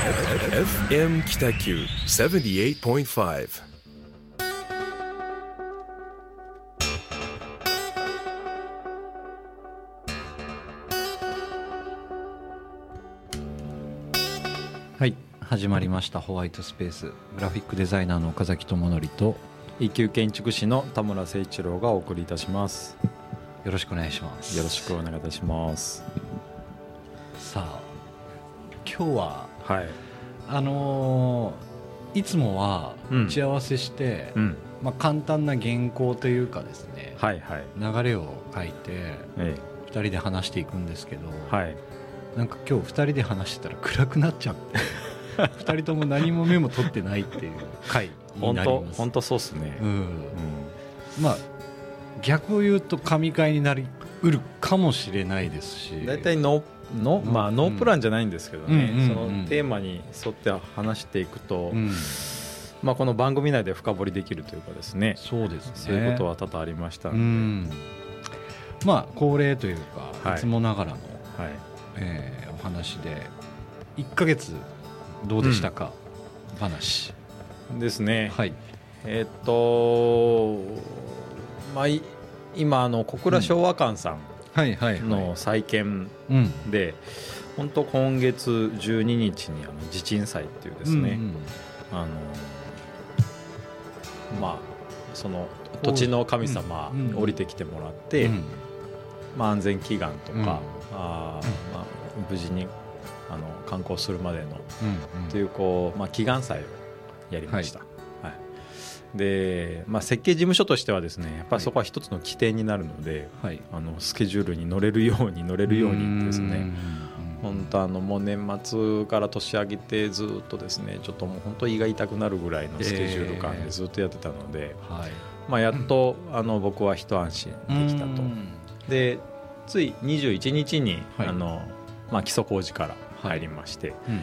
FM 北九78.5はい始まりました。ホワイトスペース。グラフィックデザイナーの岡崎智則と一級建築士の田村誠一郎がお送りいたします。よろしくお願いします。よろしくお願いいたします。さあ今日ははい。あのーいつもはうん打ち合わせして、うん。まあ、簡単な原稿というかですね、はいはい。流れを書いてえ2人で話していくんですけど、えはい。なんか今日2人で話してたら暗くなっちゃって 2人とも何もメモ取ってないっていう回に本当なります。本当そうっすね。う、ん。うん。まあ逆を言うと神回になりうるかもしれないですし。大体ノーノーまあノープランじゃないんですけどね、うん。うん。そうん。のテーマに沿って話していくと、うん、まあこの番組内で深掘りできるというかですねそうですね。そういうことは多々ありましたのうで、ん。まあ恒例というか、はい。い、つもながらの、はい。えーお話で1ヶ月どうでしたか、話。ですね、はい。えっとまあい今あの小倉昭和館さんの再建うんで、本当今月12日にあの地鎮祭っていうですね、うんあのまあその土地の神様降りてきてもらって、うん。まあ、安全祈願とか、うん。あーまあ、無事にあの観光するまでのうん。というこう、まあ、祈願祭をやりました、はいで、まあ、設計事務所としてはですねやっぱりそこは一つの起点になるので、はい。あのスケジュールに乗れるように乗れるようにですね。本当あのもう年末から年明けてずっとですねちょっともう本当胃が痛くなるぐらいのスケジュール感でずっとやってたので、はい。まあ、やっとあの僕は一安心できたと。でつい21日に、はい。あのまあ、基礎工事から入りまして、うんうん。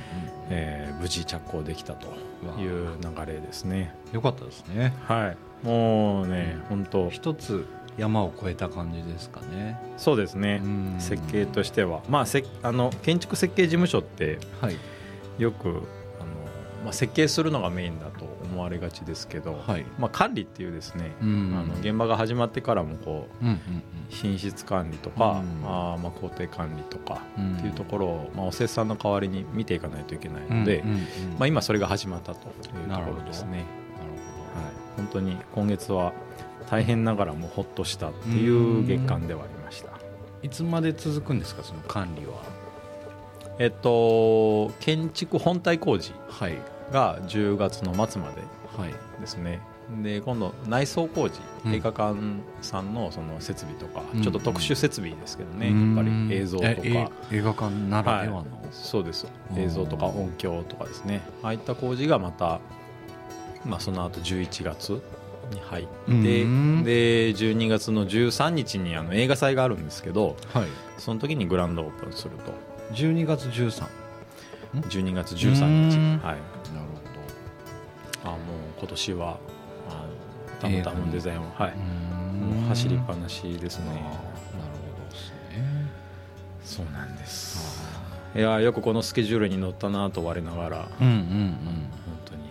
えー無事着工できたという流れですね。よかったですね。はい、もうね、本当。一つ山を越えた感じですかね。そうですね、うん。設計としては、まあ、せあの建築設計事務所ってはい。よくあの、まあ、設計するのがメインだと思われがちですけど、はい。まあ、管理っていうですね、うん。あの現場が始まってからもこううんうん品質管理とか、うん。あーまあ工程管理とかうん。っていうところを、まあ、おせっさんの代わりに見ていかないといけないので、うんうんうん。まあ、今それが始まったというところですね。なるはい、本当に今月は大変ながらもほっとしたっていう月間ではありました。いつまで続くんですかその管理は？えっと建築本体工事はいが10月の末まではい。ですね。で今度内装工事、うん。映画館さんのその設備とか、うん。ちょっと特殊設備ですけどね、うん。やっぱり映像とか。ええ映画館ならではの、そうですうん映像とか音響とかですね。ああいった工事がまた、まあ、その後11月に入ってうん。で12月の13日にあの映画祭があるんですけどはい。その時にグランドオープンすると。12月13 12月13日。うん。はいあもう今年はあたまたまデザインをはい。もう走りっぱなしですね。なるほどですね。そうなんです。い。やよくこのスケジュールに乗ったなと我ながらうんうんうん。本当に。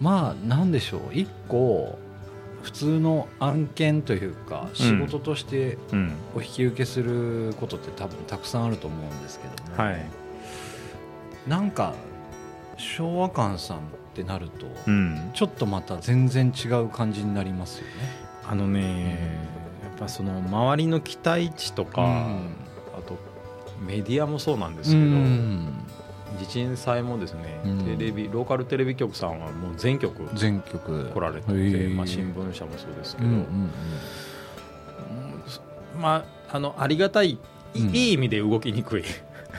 まあなんでしょう。一個普通の案件というか仕事としてうん。お引き受けすることって多分たくさんあると思うんですけども、はい。なんか昭和館さんってなると、うん。ちょっとまた全然違う感じになりますよね。あのね、やっぱその周りの期待値とか、うん。あとメディアもそうなんですうけど、ん。地震祭もですね、うん。テレビローカルテレビ局さんはもう全局全曲来られてて、へーまあ、新聞社もそうですけど、うんうんまあ、あのありがたいいい意味で動きにくい、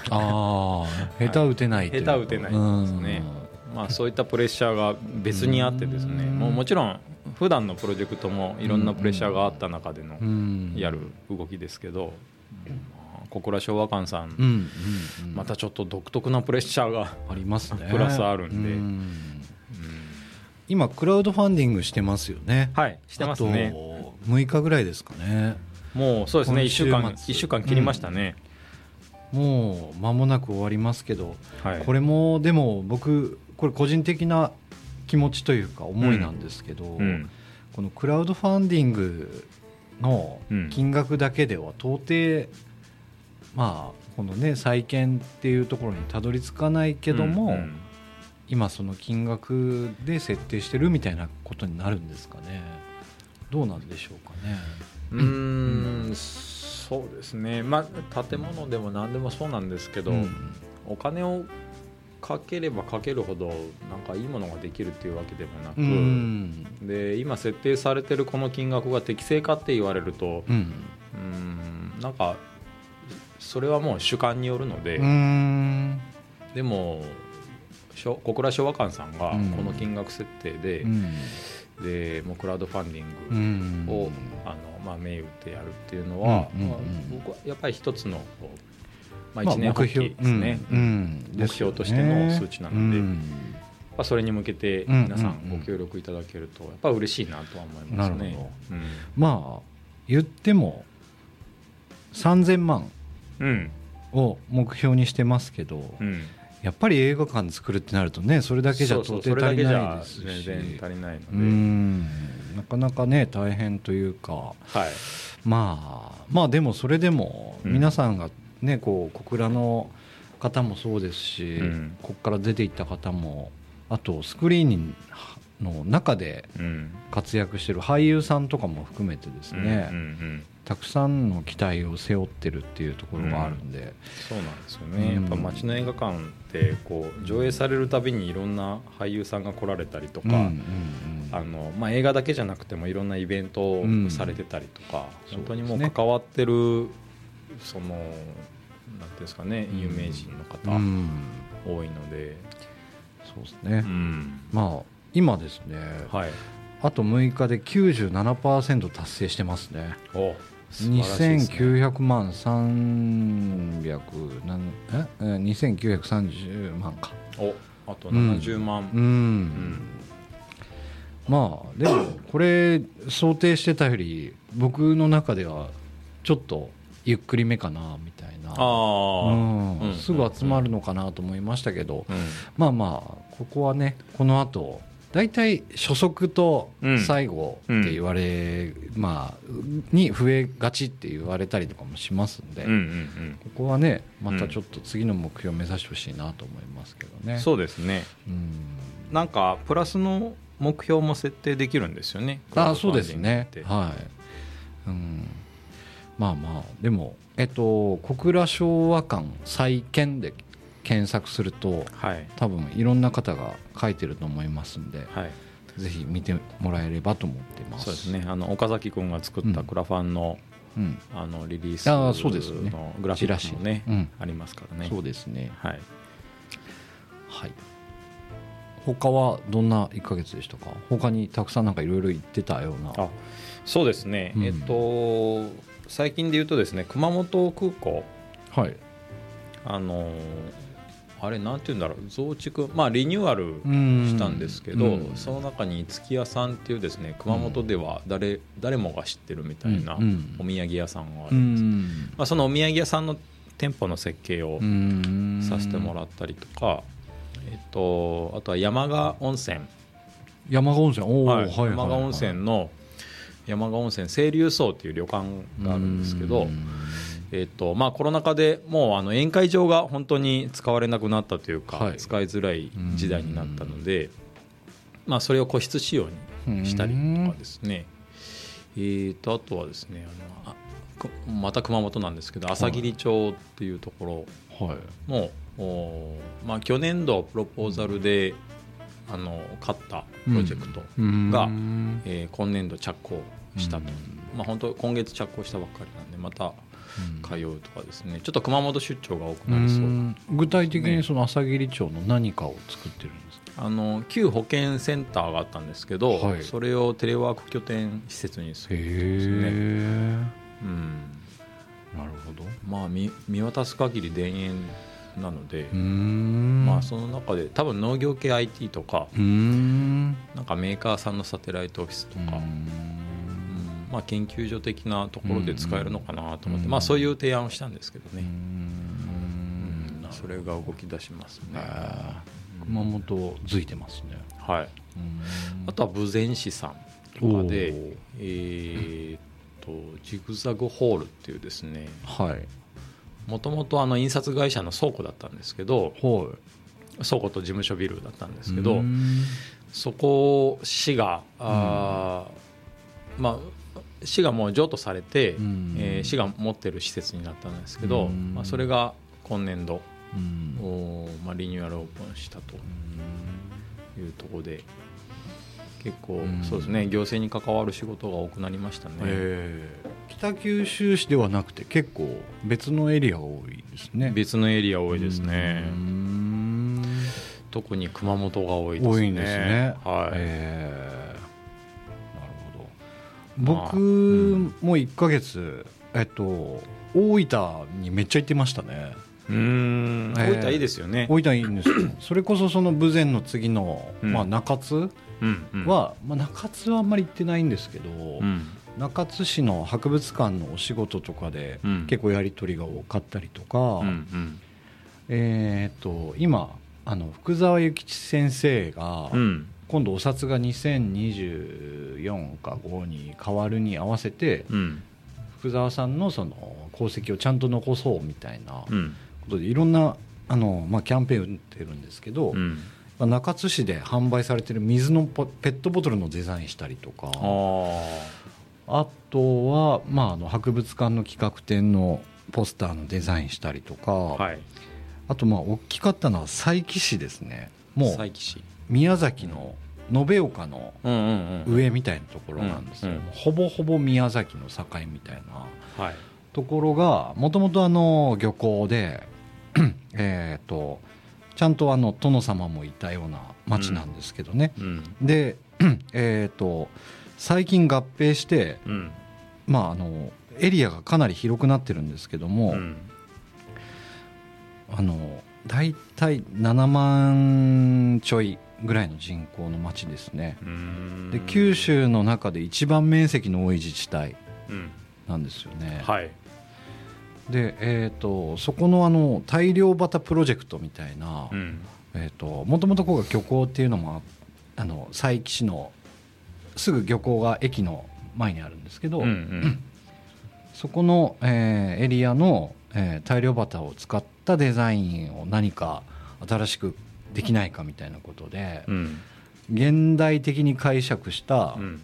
ああ 下手打てない下手打てないですねまあ、そういったプレッシャーが別にあってですね、うん。もうもちろん普段のプロジェクトもいろんなプレッシャーがあった中でのうん。やる動きですけど、まあ小倉昭和館さん、うんうんうんまたちょっと独特なプレッシャーが、ありますね。プラスあるんで。うん。今クラウドファンディングしてますよね。はいしてますね。あと6日ぐらいですかね。もうそうですね1今週間一週間切りましたね、もう間もなく終わりますけど、はい、これもでも僕これ個人的な気持ちというか思いなんですけど、うん。このクラウドファンディングの金額だけでは到底、まあこのね再建っていうところにたどり着かないけども、うんうん。今その金額で設定してるみたいなことになるんですかね。どうなんでしょうかね。うーんそうですね。まあ建物でも何でもそうなんですけど、うん。お金をかければかけるほどなんかいいものができるっていうわけでもなく、うん。で今設定されてるこの金額が適正かって言われるとうん。うーんなんかそれはもう主観によるので、うん。でも小倉昭和館さんがうん。この金額設定で,、うん。でもうクラウドファンディうンんグを、あのまあ、銘打ってやるっていうのは、まあ僕はやっぱり一つのこう、まあ、まあ一年発起ですね、うん。うん。目標としての数値なのでうん。まあ、それに向けてうん皆さんご協力いただけるとやっぱ嬉しいなとは思いますね。なるほ。うん。まあ言っても3000万うん。を目標にしてますけど、うん。やっぱり映画館作るってなるとねそれだけじゃ到底足りないですし。全然足りないので、うん。なかなかね大変というか。はい。まあまあでもそれでもうん。皆さんがねこう小倉の方もそうですし、うん。ここから出ていった方もあとスクリーンの中でうん。活躍してる俳優さんとかも含めてですね、うんうんうん。たくさんの期待を背負ってるっていうところがあるんで、そうなんですよね、うん。やっぱ街の映画館ってこう上映されるたびにいろんな俳優さんが来られたりとか、うんうんうん。あのまあ、映画だけじゃなくてもいろんなイベントをうん。されてたりとか、そう本当にもそう関わってるそのなんていうんですかね、うん。有名人の方、うん。多いので、そうですね、うん。まあ今ですね、はい、あと6日で97%達成してますね。お素晴らしいですね2900万300なんええ2930万か。おあと70万、うん、うん。まあでもこれ想定してたより僕の中ではちょっとゆっくりめかなみたいな。うん。うん。すぐ集まるのかなと思いましたけど、うん。まあまあここはねこの後大体初速と最後って言われ、まあに増えがちって言われたりとかもしますんで、うんうんここはねまたちょっと次の目標を目指してほしいなと思いますけどね。うん、そうですね。うん。なんかプラスの目標も設定できるんですよね。あそうですね。はい、うん、まあまあでもえっと小倉昭和館再建で検索するとはい。多分いろんな方が書いてると思いますんではい。ぜひ見てもらえればと思ってます。そうですね。あの岡崎君が作ったクラファンの,、うん。あのリリースのグラフィックもね、うん。ありますからね。そうですね。はい。はい。他はどんな1ヶ月でしたか？他にたくさんなんかいろいろ言ってたような。あそうですね、うん。えっと最近で言うとですね熊本空港。はい。あのあれなんて言うんだろう。増築まあリニューアルしたんですけど、うん。その中に月屋さんっていうですね熊本では誰,、誰もが知ってるみたいなうん。お土産屋さんがあうるんです、ん。まあ、そのお土産屋さんの店舗の設計をうん。させてもらったりとか、えっと、あとは山賀温泉、山賀温泉。はい。山賀温泉の山賀温泉清流荘っていう旅館があるんですけど、えっとまあ、コロナ禍でもうあの宴会場が本当に使われなくなったというか、はい。使いづらい時代になったので、まあ、それを個室仕様にしたりとかですね、えー、とあとはですねあのあくまた熊本なんですけど朝霧町っていうところはい。も、おまあ、去年度プロポーザルであの勝ったプロジェクトが、うん。えー今年度着工したと、まあ、本当今月着工したばっかりなんでまた通うとかですね。ちょっと熊本出張が多くうなりそう、ん。具体的にその朝霧町の何かを作ってるんですか？あの旧保健センターがあったんですけど、はい。それをテレワーク拠点施設にすへるんですね、えうん。なるほど。まあ見見渡す限り田園なので、うん。まあ、その中で多分農業系 IT とかうん。なんかメーカーさんのサテライトオフィスとか、うんうんまあ、研究所的なところで使えるのかなと思って、うんまあ、そういう提案をしたんですけどね、うん。それが動き出しますね、熊本づいてますね。はい。あとは豊前市さんとかでえー、っとジグザグホールっていうですねはい。もともと印刷会社の倉庫だったんですけど、はい、倉庫と事務所ビルだったんですけどそこ市があ、うん、まあ市がもう譲渡されて、うん、えー、市が持ってる施設になったんですけど、うん、まあ、それが今年度、うん、まあ、リニューアルオープンしたというところで結構、そうですね行政に関わる仕事が多くなりましたね。北九州市ではなくて結構別のエリアが多いですね。別のエリア多いですね。特に熊本が多いですね。多いんですね。はい、えー、僕も1か月、えっと大分にめっちゃ行ってましたね。うん。大分いいですよね。大分いいんですよ。それこそその豊前の次の、まあ、中津は、まあ、中津はあんまり行ってないんですけど、中津市の博物館のお仕事とかで結構やり取りが多かったりとか、えー、と今あの福沢諭吉先生が、今度お札が2024か5に変わるに合わせて、福沢さんのその功績をちゃんと残そうみたいなことでいろんなあの、まあ、キャンペーン打ってるんですけど、まあ、中津市で販売されてる水のペットボトルのデザインしたりとかあとは、まあ、あの博物館の企画展のポスターのデザインしたりとか、はい、あとまあ大きかったのは佐伯市ですね。もう宮崎の延岡の上みたいなところなんですよ、ほぼほぼ宮崎の境みたいなところがもともと漁港で えっとちゃんとあの殿様もいたような町なんですけどね、うん、で、えーと、最近合併して、うん、まああのエリアがかなり広くなってるんですけども、うん、あの大体7万ちょいぐらいの人口の町ですね。で九州の中で一番面積の多い自治体なんですよね、はい。で、えーと、そこのあの大量バタプロジェクトみたいな、えともともとここが漁港っていうのもあの佐伯市のすぐ漁港が駅の前にあるんですけど、うんうん、そこの、えー、エリアの、えー、大量バタを使ったデザインを何か新しくできないかみたいなことで、うん、現代的に解釈した、うん、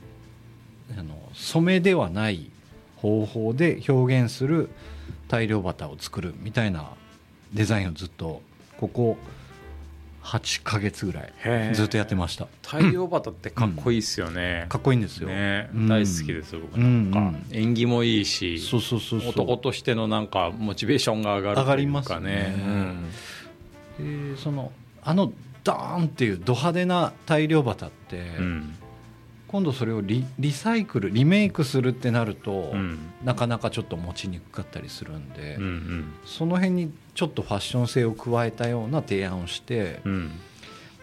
あの染めではない方法で表現する大量バターを作るみたいなデザインをずっとここ8か月ぐらいずっとやってました。大量バタってかっこいいですよね、うん、かっこいいんですよ、ね、大好きです僕なんか、うん縁起もいいしそうそうそう男としてのなんかモチベーションが上がるというかね。上がりますね、でそのあのダーンっていうド派手な大量バタって、うん。今度それをリリサイクルリメイクするってなると、うん、なかなかちょっと持ちにくかったりするんで、うんうん、その辺にちょっとファッション性を加えたような提案をして、うん、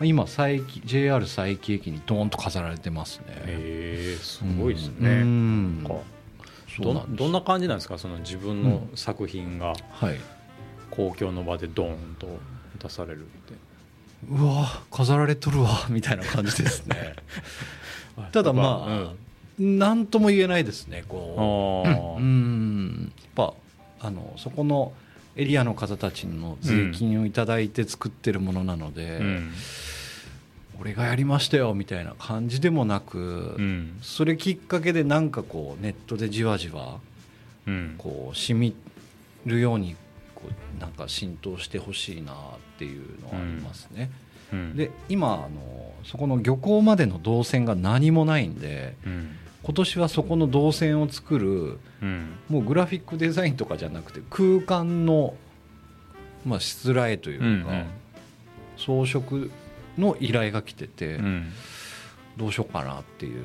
今佐伯 JR 佐伯駅にドーンと飾られてますね。へすごいですね、うん、どんどんな感じなんですか？その自分の作品が公共の場でドーンと出されるって。うわ飾られとるわみたいな感じですね。ただまあ、何とも言えないですねこう。うん。やっぱあのそこのエリアの方たちの税金を頂いて作ってるものなので、うん、俺がやりましたよみたいな感じでもなく、うん、それきっかけでなんかこうネットでじわじわこう染みるようになんか浸透してほしいなっていうのはありますね。うん。うん、で今あのそこの漁港までの動線が何もないんで、うん、今年はそこの動線を作る、うん、もうグラフィックデザインとかじゃなくて空間の、まあ、しつらえというか、うんうん、装飾の依頼が来てて、どうしようかなっていう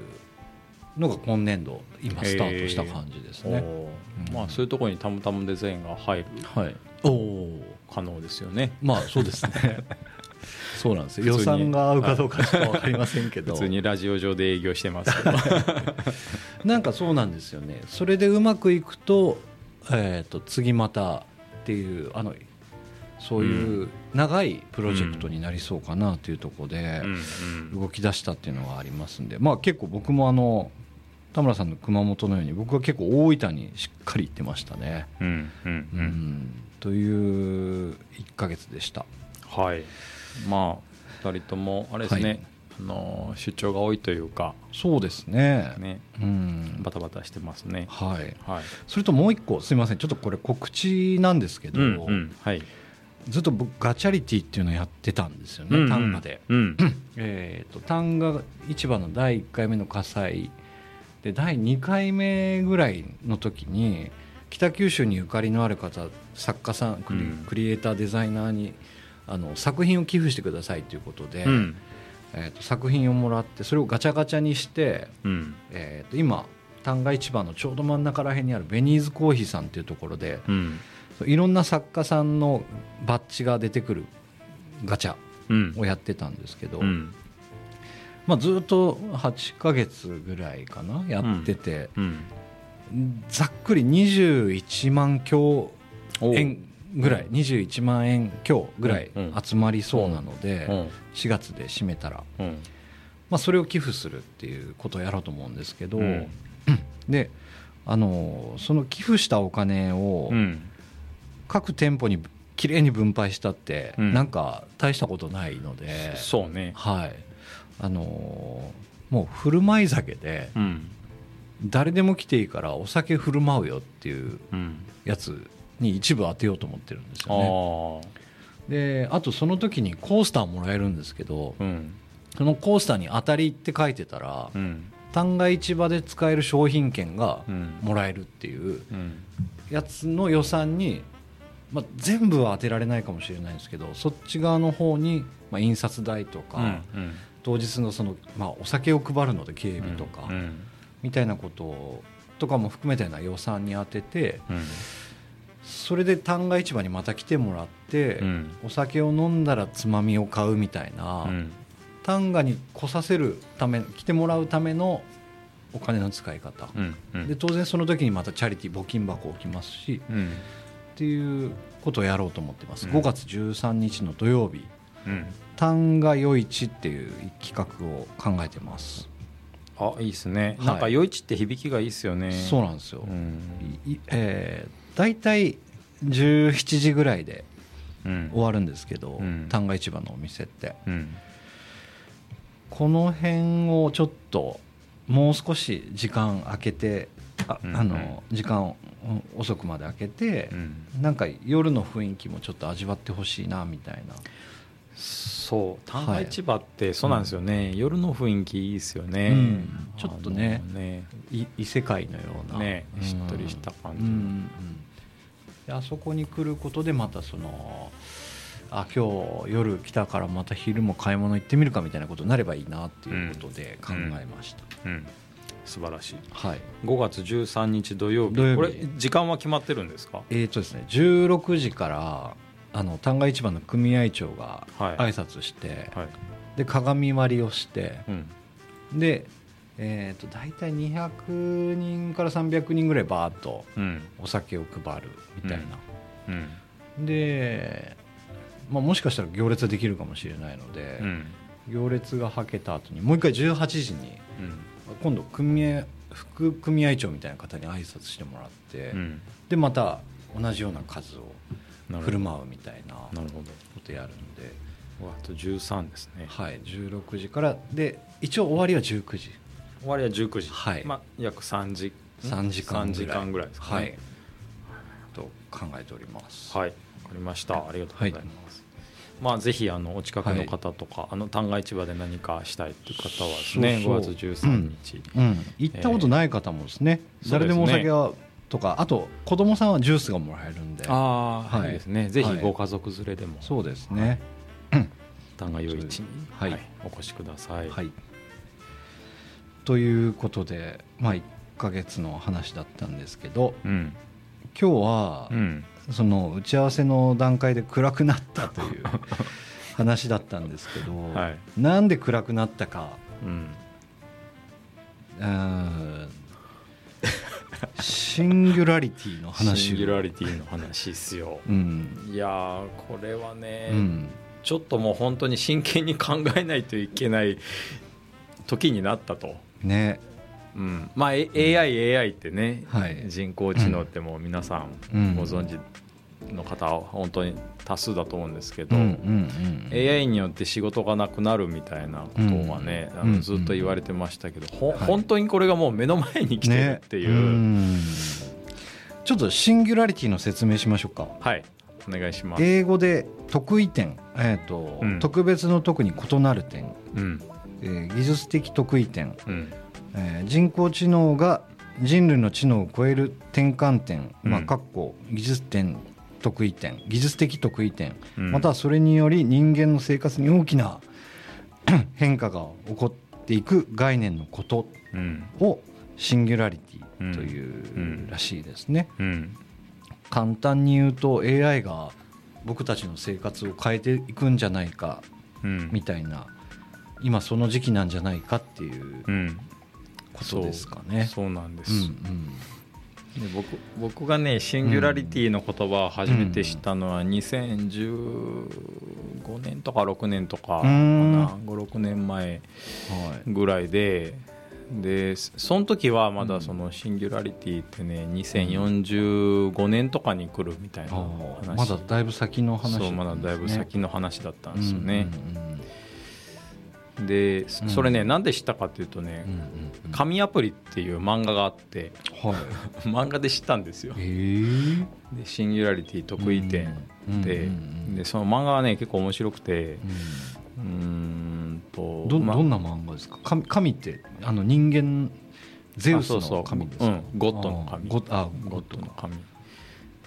のが今年度今スタートした感じですね、えー、まあ、そういうところにたまたまデザインが入る、はい、お可能ですよね。まあそうですね。そうなんです予算が合うかどうかちょっと分かりませんけど。普通にラジオ上で営業してます。なんかそうなんですよね。それでうまくいくと,、えーと、次またっていうあのそういう長いプロジェクトになりそうかなというところで動き出したっていうのはありますんで、まあ、結構僕もあの田村さんの熊本のように僕は結構大分にしっかり行ってましたね。うんうんうん、という1か月でした。はい。まあ2人ともあれですね、はい、あの出張が多いというか。そうですね。ね、うん、バタバタしてますね。はい、はい、それともう一個すみません。ちょっとこれ告知なんですけど、うんうん、はい。ずっと僕ガチャリティっていうのをやってたんですよね、うんうん、単価で、うん、えーと、単価市場の第1回目の火災で第2回目ぐらいの時に北九州にゆかりのある方作家さんクリ,、クリエイターデザイナーにあの作品を寄付してくださいということで、うん、えーと、作品をもらってそれをガチャガチャにして、うん、えーと、今旦過市場のちょうど真ん中ら辺にあるベニーズコーヒーさんっていうところで、うん、いろんな作家さんのバッジが出てくるガチャをやってたんですけど、まあ、ずっと8か月ぐらいかなやってて、ざっくり21万強円ぐらい、うん、21万円強ぐらい集まりそうなので、うん、4月で締めたら、うん、まあ、それを寄付するっていうことをやろうと思うんですけど、であのその寄付したお金を各店舗にきれいに分配したって、なんか大したことないので。そうね。はいあのもう振る舞い酒で、誰でも来ていいからお酒振る舞うよっていうやつに一部当てようと思ってるんですよね。であとその時にコースターもらえるんですけど、うん、そのコースターに「当たり」って書いてたら、うん、旦過市場で使える商品券がもらえるっていうやつの予算に、まあ、全部は当てられないかもしれないんですけどそっち側の方に、まあ、印刷代とか、うん、当日のその、まあ、お酒を配るので警備とか、みたいなこととかも含めたような予算に当てて。それで旦過市場にまた来てもらって、うん、お酒を飲んだらつまみを買うみたいな、うん、旦過に来させるため来てもらうためのお金の使い方、で当然その時にまたチャリティー募金箱置きますし、うん、っていうことをやろうと思ってます、うん、5月13日の土曜日「旦過夜市」っていう企画を考えてます。あいいですね、はい、なんか夜市って響きがいいですよね。そうなんですよ、うん、えー大体17時ぐらいで終わるんですけど、うん、旦過市場のお店って、うん、この辺をちょっともう少し時間空けてあ,、あの時間遅くまで空けて、うん、なんか夜の雰囲気もちょっと味わってほしいなみたいな。そう旦過市場ってそうなんですよね、はい、夜の雰囲気いいですよね、うん、ちょっとね。ね異世界のような、ね、しっとりした感じ、うんうんであそこに来ることでまたそのあ今日夜来たからまた昼も買い物行ってみるかみたいなことになればいいなっていうことで考えました、うん。うん。うん、素晴らしい、はい、5月13日土曜日。土曜日。これ時間は決まってるんですか？えっ、ー、とですね16時からあの旦過市場の組合長が挨拶して、はい。はい、で鏡割りをして、でえーと、大体200人から300人ぐらいバーッとお酒を配るみたいな、うん。うん、で、まあ、もしかしたら行列できるかもしれないので、うん、行列がはけた後にもう一回18時に、今度組合副組合長みたいな方に挨拶してもらって、でまた同じような数を振る舞うみたいなことやるんで。あと13ですね。はい。16時からで一応終わりは19時。終わりは19時、はい。まあ、約3時 ,3 時間時間ぐらいですかね、はい、と考えております。はい。わかりました。ありがとうございます、まあ、ぜひあのお近くの方とか、はい、あの旦過市場で何かしたいという方はですね5月13日、うん。うん、行ったことない方もですね、えー、誰でもお酒はとかあと子供さんはジュースがもらえるんで。ああ、はい、いいですね。ぜひご家族連れでも、そうですね。旦過夜市に、はい、お越しください、はい。ということで、まあ、1か月の話だったんですけど、うん、今日は、うん、その打ち合わせの段階で暗くなったという 話だったんですけど、はい、なんで暗くなったか、うん、シンギュラリティの話。シンギュラリティの話っすよ、うん、いやこれはね、うん、ちょっともう本当に真剣に考えないといけない時になったと。ね。うん、まあ AI、AI ってね、はい、人工知能ってもう皆さん。ご存知の方は本当に多数だと思うんですけど、うんうんうん、AI によって仕事がなくなるみたいなことはね、うん、あのずっと言われてましたけど、うんうん、本当にこれがもう目の前に来てるっていう、ね、ちょっとシンギュラリティの説明しましょうか。はい。お願いします。英語で特異点、えーと、うん、特別の特に異なる点、うん。えー、技術的特異点、うん。えー、人工知能が人類の知能を超える転換点、まあ、かっこ技術点得意点技術的得意点、うん、またはそれにより人間の生活に大きな 変化が起こっていく概念のことをシンギュラリティというらしいですね。簡単に言うと AI が僕たちの生活を変えていくんじゃないかみたいな、今その時期なんじゃないかっていうことですかね。そうなんです、うんうんで僕僕がねシンギュラリティの言葉を初めて知ったのは2015年とか6年とか56年前ぐらいで、でその時はまだそのシンギュラリティってね2045年とかに来るみたいな話。まだだいぶ先の話、ね、そうまだだいぶ先の話だったんですよね。うんうんうんでそれね、なんで知ったかっていうとね「紙アプリ」っていう漫画があって、はい、漫画で知ったんですよ。でシンギュラリティ得意点で,、でその漫画はね結構面白くて。うん。とどどんな漫画ですか？神神ってあの人間ゼウスの神ですか？うん、ゴッドの神。ゴあゴッドの神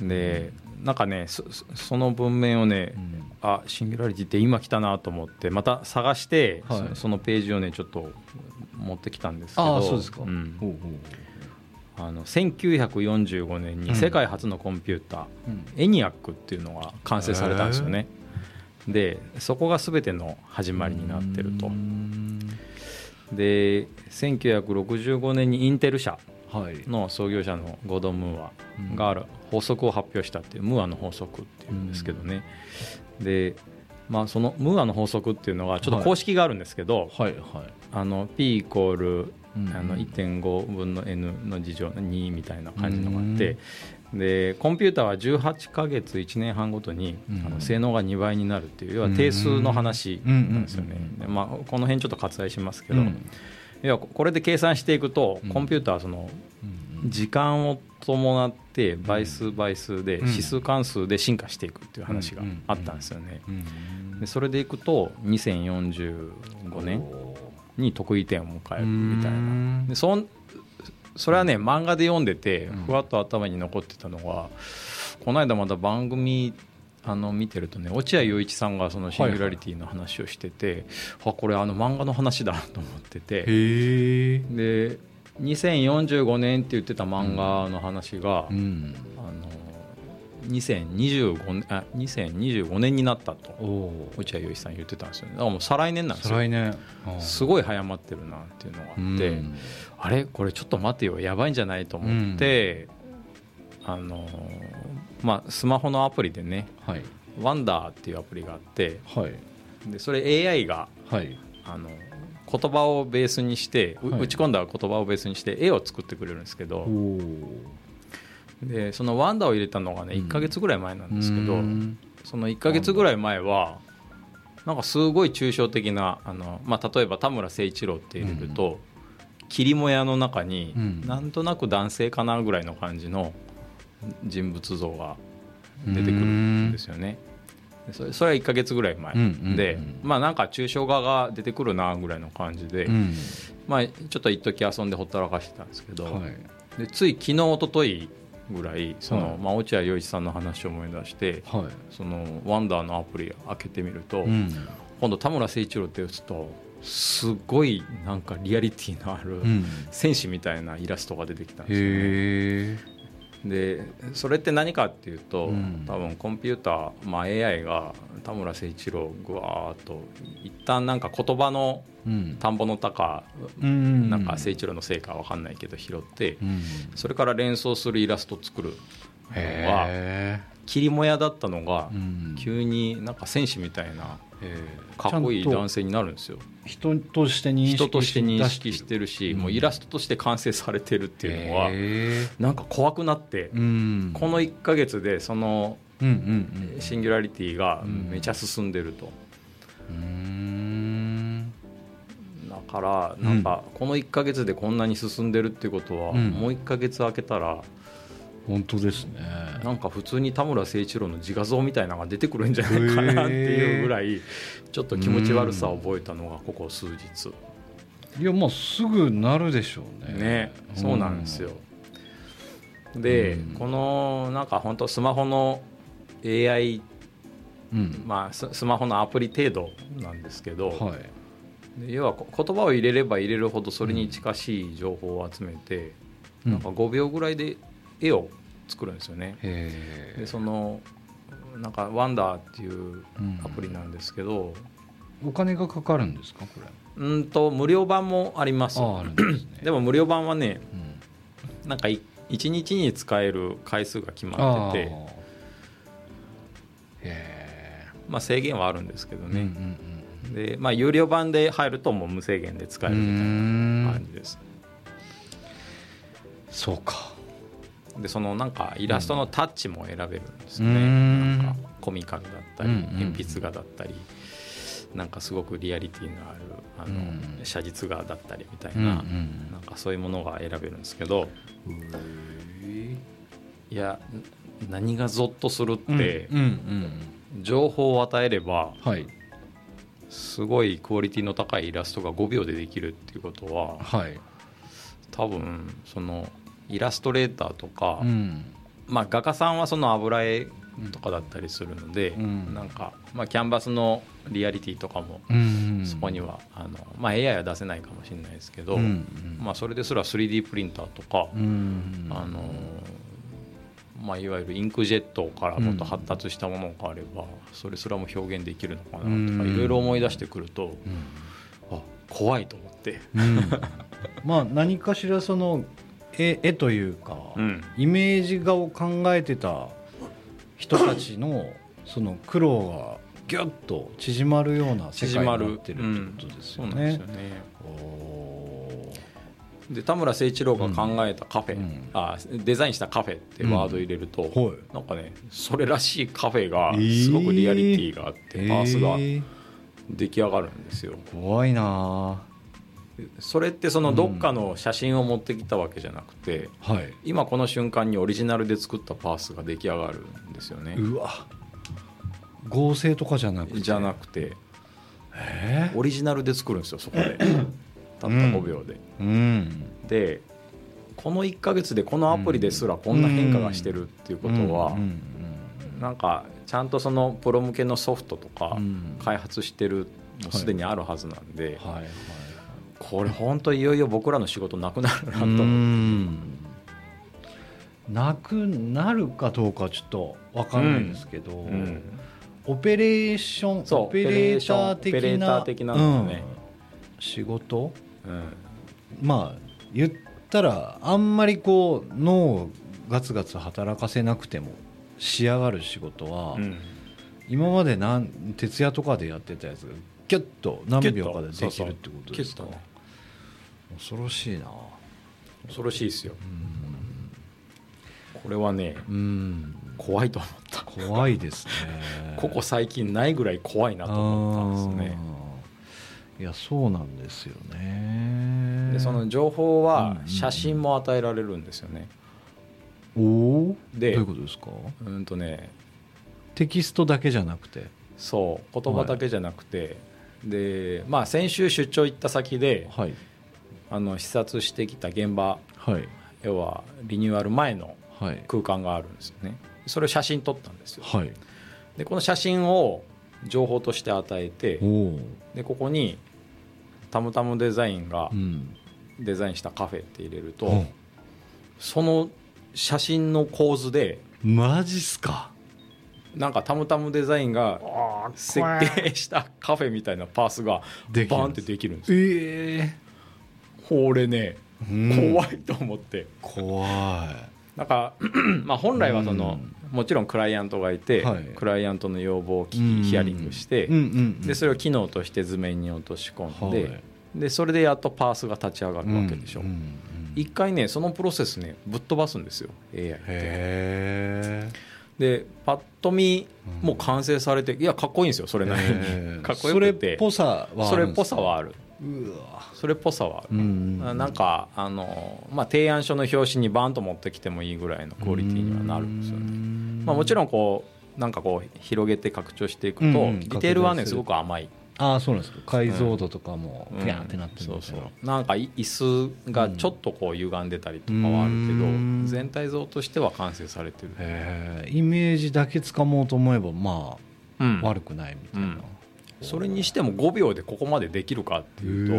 でなんかねその文面をね、うん、あシンギュラリティって今来たなと思ってまた探して、はい、そのページをねちょっと持ってきたんですけどあそうですか、うん、ほうほう。あの1945年に世界初のコンピューター、うん、エニアックっていうのが完成されたんですよね、でそこが全ての始まりになってると。で1965年にインテル社の創業者のゴードン・ムーアがある法則を発表したっていうムーアの法則っていうんですけどね、でまあ、そのムーアの法則っていうのがちょっと公式があるんですけど、はいはい、あの P イコールあの1.5分の n の事乗2みたいな感じのがあってでコンピューターは18か月1年半ごとにあの性能が2倍になるっていう要は定数の話なんですよね。まあ、この辺ちょっと割愛しますけど、要はこれで計算していくとコンピューターはその時間を伴って倍数倍数で指数関数で進化していくっていう話があったんですよね。でそれでいくと2045年に得意点を迎えるみたいな。でそそれはね漫画で読んでてふわっと頭に残ってたのがこの間また番組あの見てるとね落合陽一さんがそのシンギュラリティの話をしてて、はい。これあの漫画の話だと思ってて。で2045年って言ってた漫画の話が、うん、あの2025年あ2025年になったと落合陽一さん言ってたんですよね。だからもう再来年なんですよ。来年。すごい早まってるなっていうのがあって、うん、あれ？これちょっと待てよ。やばいんじゃない？と思って、うん、あのまあスマホのアプリでね、はい、ワンダーっていうアプリがあって、はい、でそれ AI が、はい、あの言葉をベースにして、はい、打ち込んだ言葉をベースにして絵を作ってくれるんですけどでそのワンダーを入れたのがね1か月ぐらい前なんですけど、うん、その1か月ぐらい前はなんかすごい抽象的なあの、まあ、例えば田村誠一郎って入れると、うん、霧もやの中に、なんとなく男性かなぐらいの感じの人物像が出てくるんですよね。それそれは1か月ぐらい前、で、まあなんか抽象画が出てくるなぐらいの感じで、うん、まあちょっと一時遊んでほったらかしてたんですけど、はい、でつい昨日一昨日ぐらいその、はい、まあ、落合陽一さんの話を思い出して、はい、そのワンダーのアプリ開けてみると、うん、今度田村誠一郎って打つとすごいなんかリアリティのある戦士みたいなイラストが出てきたんですよね。でそれって何かっていうと、うん、多分コンピューター、まあ、AI が田村誠一郎ぐわーっと一旦なんか言葉の田んぼの高、うん、なんか誠一郎のせいか分かんないけど拾って、うん、それから連想するイラストを作るのは霧もやだったのが、急になんか戦士みたいなかっこいい男性になるんですよ。人として認識人として認識してるし、もうイラストとして完成されてるっていうのは、なんか怖くなって、この1か月でそのシンギュラリティがめちゃ進んでると。だからなんかこの1か月でこんなに進んでるっていうことは、もう1か月空けたら本当ですね。なんか普通に田村誠一郎の自画像みたいなのが出てくるんじゃないかなっていうぐらいちょっと気持ち悪さを覚えたのがここ数日。いやまあすぐなるでしょうね。ねそうなんですよ。でこのなんか本当スマホの AI うん、まあ、スマホのアプリ程度なんですけど、はい、要は言葉を入れれば入れるほどそれに近しい情報を集めて、うん、なんか5秒ぐらいで絵を作るんですよね。でそのなんかワンダーっていうアプリなんですけど、うん、お金がかかるんですかこれ？うんと無料版もあります。で、ね、でも無料版はね、うん、なんか1日に使える回数が決まってて。まあ制限はあるんですけどね、うんうんうん、でまあ有料版で入るともう無制限で使えるみたいな感じです。そうかでそのなんかイラストのタッチも選べるんですよね、うん、なんかコミカルだったり、鉛筆画だったりなんかすごくリアリティのあるあの、うん、写実画だったりみたいな,、なんかそういうものが選べるんですけど、いや何がゾッとするって、情報を与えれば、はい、すごいクオリティの高いイラストが5秒でできるっていうことは、はい、多分そのイラストレーターとか、うん、まあ、画家さんはその油絵とかだったりするので、うん、なんか、まあ、キャンバスのリアリティとかもそこにはあの、まあ、AI は出せないかもしれないですけど、うん、まあ、それですら 3D プリンターとか、あのまあ、いわゆるインクジェットからもっと発達したものがあればそれすらも表現できるのかなとかいろいろ思い出してくると、あ怖いと思って、まあ何かしらその絵絵というか、うん、イメージ画を考えてた人たちの その苦労がギュッと縮まるような世界になってるってことですよね。で田村誠一郎が考えたカフェ、うん、あデザインしたカフェってワード入れると、うん、なんかねそれらしいカフェがすごくリアリティがあって、えー、パースが出来上がるんですよ。怖いなそれってそのどっかの写真を持ってきたわけじゃなくて、うんはい、今この瞬間にオリジナルで作ったパースが出来上がるんですよね。うわ。合成とかじゃなくて？じゃなくて。オリジナルで作るんですよそこで。たった5秒で、うん、でこの1か月でこのアプリですらこんな変化がしてるっていうことは、なんかちゃんとそのプロ向けのソフトとか開発してるもうすでにあるはずなんで、はいはいはいこれ本当いよいよ僕らの仕事なくなるなとなくなるかどうかちょっと分かんないですけど、うん。うん、オペレーションオペレーター的な的な、ね、仕事、まあ言ったらあんまりこう脳をガツガツ働かせなくても仕上がる仕事は、今までなん徹夜とかでやってたやつがキュッと何秒かでできるってことですか？恐ろしいな。恐ろしいですよ。これはね怖いと思った。怖いですね。ここ最近ないぐらい怖いなと思ったんですね。いやそうなんですよね。でその情報は写真も与えられるんですよね、おおでどういうことですか？うんとねテキストだけじゃなくて？そう言葉だけじゃなくて、はい、でまあ先週出張行った先で、はい、あの視察してきた現場、はい、要はリニューアル前の空間があるんですよね。それを写真撮ったんですよ、はい、でこの写真を情報として与えてでここにたむたむデザインがデザインしたカフェって入れると、うん、その写真の構図でマジっすか？なんかたむたむデザインが設計したカフェみたいなパースがバンってできるんですよ。ええこれね、うん。怖いと思って。怖なんか まあ本来はその、もちろんクライアントがいて、はい。クライアントの要望を聞き、うん。ヒアリングして、いうんうんうん。でそれを機能として図面に落とし込んで、はい。でそれでやっとパースが立ち上がるわけでしょ、うんうんうん一回ねそのプロセスねぶっ飛ばすんですよ AI って。へでパッと見もう完成されていやかっこいいんですよそれなりえに かっこよくて。それっぽさはあるそれっぽさはある、うなんかあの、まあ、提案書の表紙にバンと持ってきてもいいぐらいのクオリティにはなるんですよね、まあ、もちろんこうなんかこう広げて拡張していくと、うん。うん。ディテールはねすごく甘い。ああそうなんですか解像度とかもうんピャンってなってるそうそみたいなうなんかい椅子がちょっとこう歪んでたりとかはあるけど、うん。全体像としては完成されてる、へえイメージだけつかもうと思えばまうん。あ悪くないみたいな、それにしても5秒でここまでできるかっていうと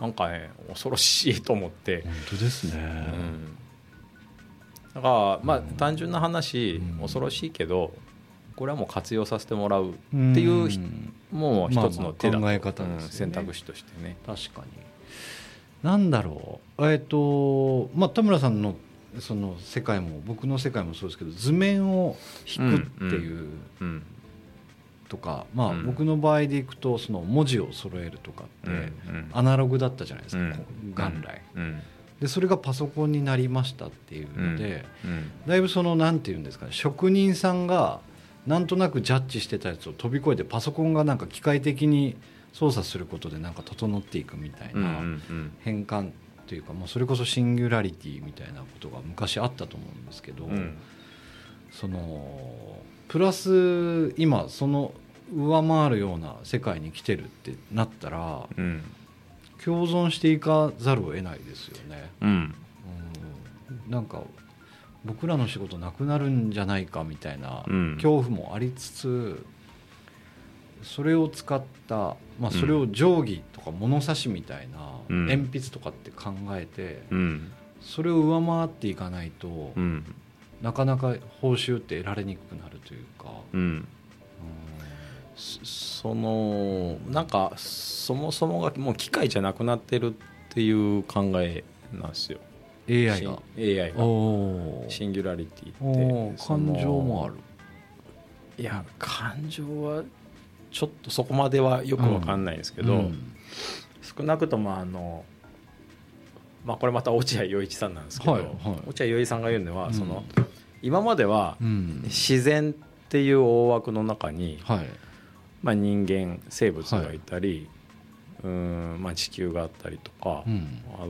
なんかね恐ろしいと思って、本当ですね、うん。だからまあ単純な話、うん。恐ろしいけどこれはもう活用させてもらうっていうもう一つの手だと、まあまあ考え方ねうん選択肢としてね。確かに。なんだろう。えっ、とまあ田村さんのその世界も僕の世界もそうですけど図面を引くっていううんとか、まあうん。僕の場合でいくとその文字を揃えるとかって、うんアナログだったじゃないですか、うん。元来。うん。でそれがパソコンになりましたっていうので、うん。だいぶそのなんていうんですかね職人さんがなんとなくジャッジしてたやつを飛び越えてパソコンがなんか機械的に操作することでなんか整っていくみたいなん。変換というか、もうそれこそシンギュラリティみたいなことが昔あったと思うんですけど、うん。そのプラス今その上回るような世界に来てるってなったらうん。共存していかざるを得ないですよね。うん。うん。なんか僕らの仕事なくなるんじゃないかみたいなうん。恐怖もありつつそれを使った、まあ、それを定規とか物差しみたいなうん。鉛筆とかって考えてうん。それを上回っていかないとうんなかなか報酬って得られにくくなるというか。うん。そそのなんかそもそもがもう機械じゃなくなってるっていう考えなんですよ。AI が。AI が。シンギュラリティって。感情もある。いや感情はちょっとそこまではよくわかんないんですけど、うん。少なくともあのまあこれまた落合陽一さんなんですけど、はいはい。落合陽一さんが言うのは、うん。その今まではうん。自然っていう大枠の中に、はい。まあ、人間生物がいたり、うーんまあ、地球があったりとか、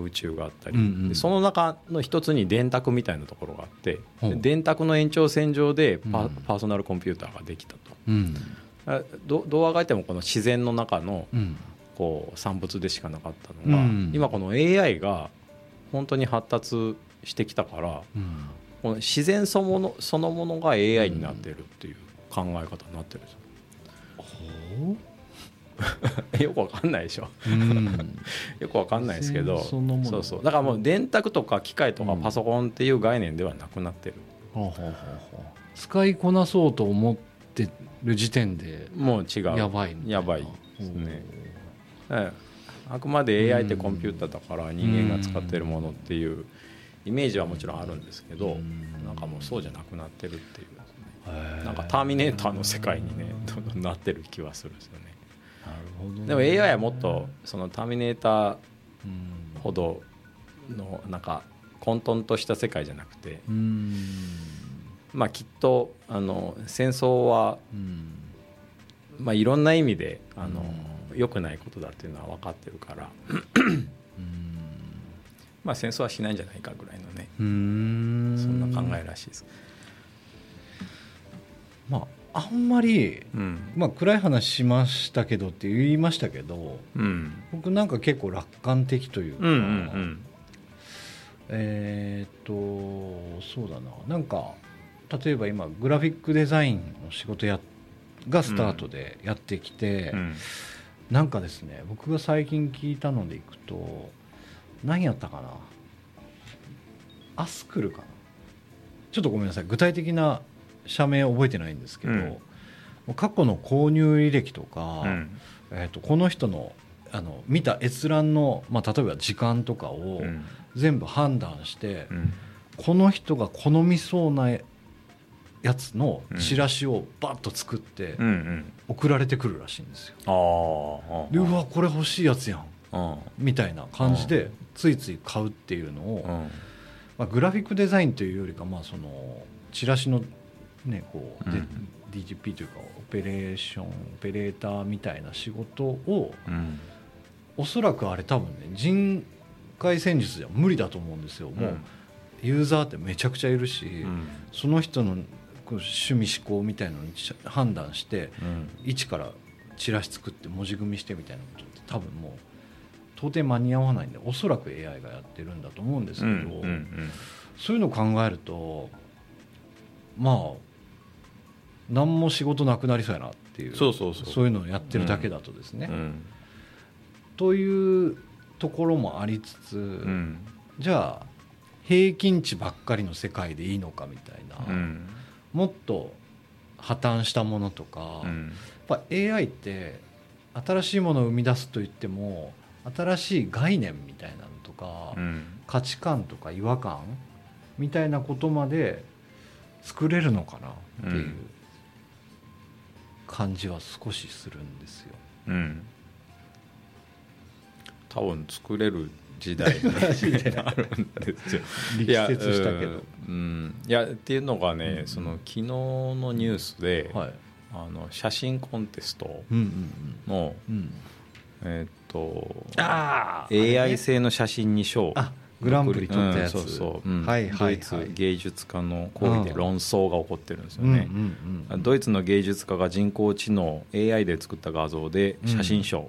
宇宙があったり、その中の一つに電卓みたいなところがあって、電卓の延長線上でパ,、ーソナルコンピューターができたと。どどうあがいてもこの自然の中のうん。こう産物でしかなかったのが、うん。今この AI が本当に発達してきたからうんこの自然そのものそのものが AI になってるっていう考え方になってるん。ですよよくわかんないでしょ。うん。よくわかんないですけど。そのもの。そうそう。だからもう電卓とか機械とかうん。パソコンっていう概念ではなくなってる、ほうほうほうほう。使いこなそうと思ってる時点でもう違う。やばいやばいですね。ええ。あくまで AI ってコンピューターだから人間が使ってるものっていうイメージはもちろんあるんですけどうん。なんかもうそうじゃなくなってるっていう。へー。なんかターミネーターの世界にねどんどんなってる気はするんですよね。なるほどね。でも AI はもっとそのターミネーターうん。ほどのなんか混沌とした世界じゃなくてうん。まあきっとあの戦争はうん。まあいろんな意味であの良くないことだっていうのは分かってるから。うんまあ戦争はしないんじゃないかぐらいのねうん。そんな考えらしいです。まああんまりうん。まあ暗い話しましたけどって言いましたけどうん。僕なんか結構楽観的というか、うんうんえーっとそうだな。なんか例えば今グラフィックデザインの仕事やがスタートでやってきて、うん。なんかですね僕が最近聞いたのでいくと何やったかな？アスクルかちょっとごめんなさい。具体的な社名覚えてないんですけど、うん、過去の購入履歴とか、うん、えーと、この人のあの見た閲覧の、まあ、例えば時間とかを全部判断して、うん、この人が好みそうなやつのチラシをバッと作って送られてくるらしいんですよ。でうわこれ欲しいやつやん。みたいな感じでついつい買うっていうのを、まあ、グラフィックデザインというよりかまあそのチラシのねこう、うん、DGP というかオペレーションオペレーターみたいな仕事を、うん、おそらくあれ多分ね人海戦術では無理だと思うんですよ、もうユーザーってめちゃくちゃいるし、うん、その人の趣味思考みたいなのに判断して、うん、一からチラシ作って文字組みしてみたいなことって多分もう到底間に合わないんでおそらく AI がやってるんだと思うんですけど、うんうんうん、そういうのを考えるとまあ何も仕事なくなりそうやなっていうそうそうそう。そういうのをやってるだけだとですね。うん。うん、というところもありつつ、うん、じゃあ平均値ばっかりの世界でいいのかみたいな、もっと破綻したものとか、やっぱ AI って新しいものを生み出すといっても新しい概念みたいなのとか、価値観とか違和感みたいなことまで作れるのかなっていう感じは少しするんですよ。うん、多分作れる時代にあるんですよ。力説したけど。うん、いやっていうのがね、うん、その昨日のニュースで、はい、あの写真コンテストの、うんうんうん、えー、っと AI 製の写真に賞。グランプリ取ったやつ、うん、そうそう、うんはいはいはい、ドイツ芸術家の行為で論争が起こってるんですよね、うん。うん、ドイツの芸術家が人工知能 AI で作った画像で写真賞、うん、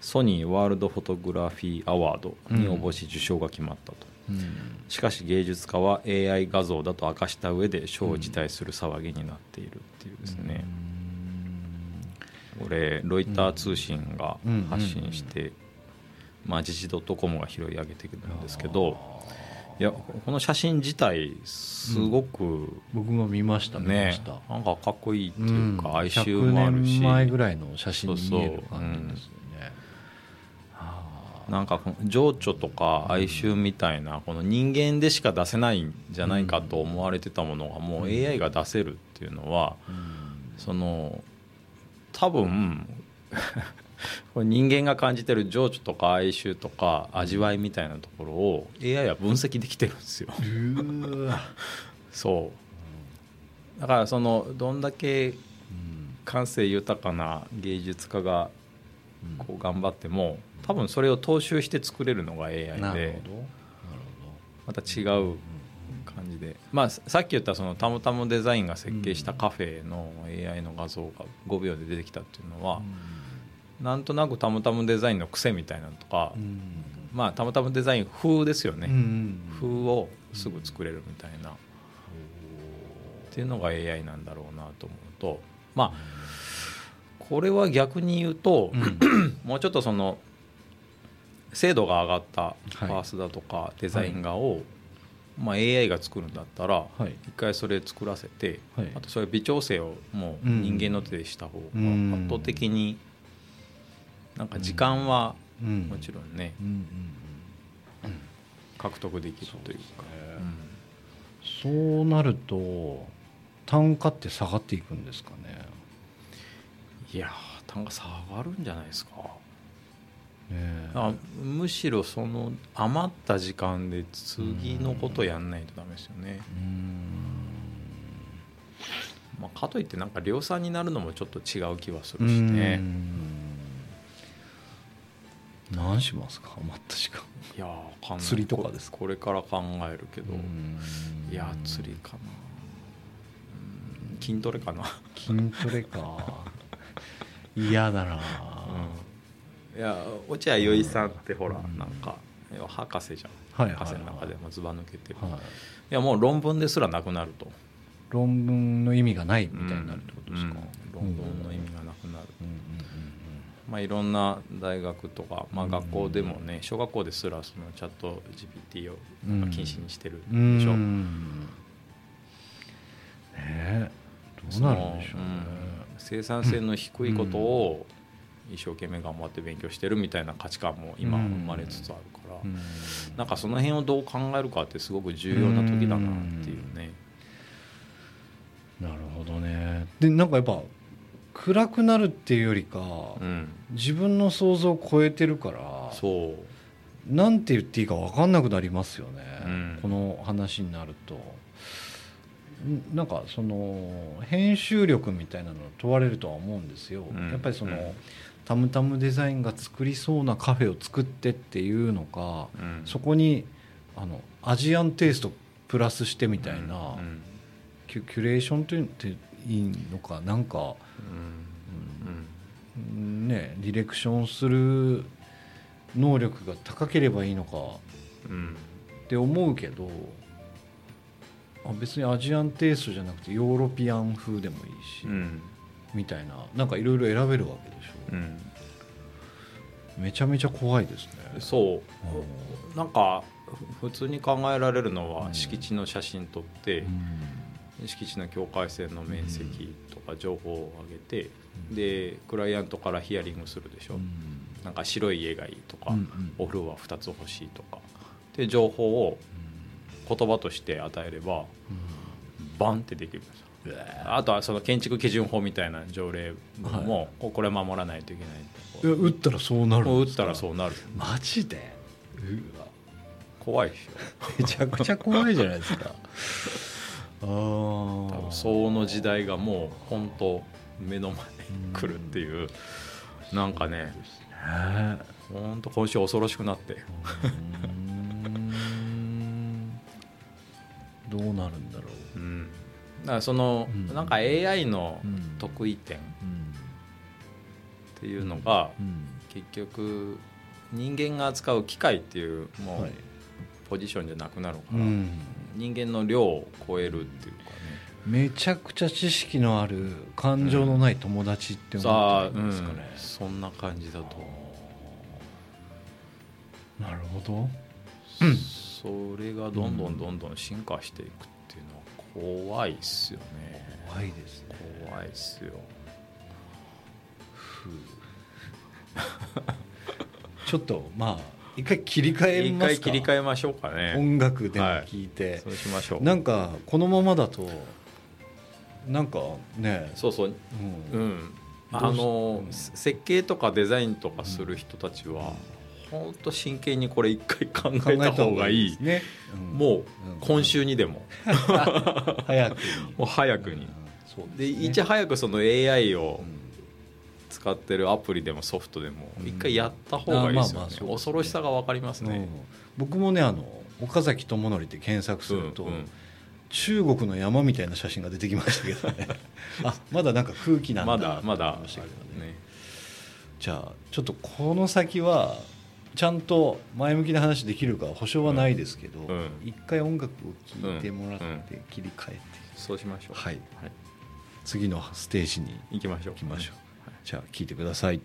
ソニーワールドフォトグラフィーアワードに応募し受賞が決まったと、しかし芸術家は AI 画像だと明かした上で賞を辞退する騒ぎになっているっていうですね、これロイター通信が発信して、まあ、時事 .com が拾い上げてくるんですけどいやこの写真自体すごく、うん、僕も見ましたねなんかかっこいいっていうか、哀愁もあるし。100年前ぐらいの写真に見える感じですよね、うん、なんか情緒とか哀愁みたいなこの人間でしか出せないんじゃないかと思われてたものがもう AI が出せるっていうのは、その多分 これ人間が感じてる情緒とか哀愁とか味わいみたいなところを AI は分析できてるんですよ。そう。だからそのどんだけ感性豊かな芸術家がこう頑張っても多分それを踏襲して作れるのが AI で。また違う感じで、まあ、さっき言ったそのタムタムデザインが設計したカフェの AI の画像が5秒で出てきたっていうのは。なんとなくたむたむデザインの癖みたいなのとか、うん、まあたむたむデザイン風ですよね、うん、風をすぐ作れるみたいな、うん、っていうのが AI なんだろうなと思うとまあこれは逆に言うと、もうちょっとその精度が上がったパースだとかデザイン画を、はいまあ、AI が作るんだったら、はい、一回それ作らせて、はい、あとそれ微調整をもう人間の手でした方が圧倒的になんか時間はもちろんね、獲得できるというか。そう,、そうなると単価って下がっていくんですかね？いや単価下がるんじゃないですかね、あむしろその余った時間で次のことやんないとダメですよね。まあ、かといってなんか量産になるのもちょっと違う気はするしね。何しますか？余った時間。いや釣りとかですこれから考えるけど。いや釣りかな。筋トレかな。筋トレか。嫌だな、うん、いや落合陽一さんってほら、うん、なん。か博士じゃん、はい、博士の中でもずば抜けてる、はい、いやもう論文ですらなくなると。論文の意味がないみたいになるってことですか、うん、論文の意味がなくなる、うん。まあ、いろんな大学とか、まあ、学校でもね小学校ですらそのチャット GPT を禁止にしてるでしょ、ねどうなるんでしょうね、生産性の低いことを一生懸命頑張って勉強してるみたいな価値観も今生まれつつあるから、うん、なんかその辺をどう考えるかってすごく重要な時だなっていうね。なるほどね。でなんかやっぱ暗くなるっていうよりか、うん、自分の想像を超えてるからそう。なんて言っていいか分かんなくなりますよね、うん、この話になると。なんかその編集力みたいなの問われるとは思うんですよ。うん、やっぱりその、タムタムデザインが作りそうなカフェを作ってっていうのか、うん、そこにあのアジアンテイストプラスしてみたいな、キュキュレーションというっていいのかなんか、うん。ねディレクションする能力が高ければいいのか、って思うけどあ別にアジアンテイストじゃなくてヨーロピアン風でもいいし、うん、みたいななんかいろいろ選べるわけでしょ、うん、めちゃめちゃ怖いですね。そう。なんか普通に考えられるのは敷地の写真撮って、うん、敷地の境界線の面積とか情報を上げて、でクライアントからヒアリングするでしょ、うん、なんか白い家がいいとか、お風呂は2つ欲しいとか。で情報を言葉として与えれば、バンってできるんですよあとはその建築基準法みたいな条例も、これ守らないといけない打ったらそうなる打ったらそうなる。マジで？うわ。怖いでしょ。めちゃくちゃ怖いじゃないですか。あ 多分その時代がもう本当目の前に来るっていうなんかね本当今週恐ろしくなって。どうなるんだろう、うん、だからその、うん、なんか AI の得意点っていうのが、結局人間が扱う機械っていうもうポジションじゃなくなるから、人間の量を超えるっていうかね。めちゃくちゃ知識のある感情のない友達って思ってるんですかね、うん、そんな感じだと。なるほど、うんそれがどんどんどんどん進化していく怖いっすよね。怖いですね。怖いっすよ。ちょっとまあ一回切り替えますか？一回切り替えましょうかね。音楽でも聞いて、はい、そうしましょう。なんかこのままだとなんかねそうそう。うん、うん、あの設計とかデザインとかする人たちは、本当真剣にこれ一回考えた方がいい。ね、うん、もう今週にでも、早くもう早くに、で、いち早くその AI を使ってるアプリでもソフトでも一回やった方がいいですよね,、恐ろしさが分かりますね、僕もねあの岡崎智則って検索すると、中国の山みたいな写真が出てきましたけどね。あまだなんか空気なんだ。まだまだ、ね、じゃあちょっとこの先はちゃんと前向きな話できるか保証はないですけど、うん、一回音楽を聴いてもらって切り替えて、そうしましょう。はい、はい、次のステージに行きましょう。行きましょう、はい、じゃあ聴いてください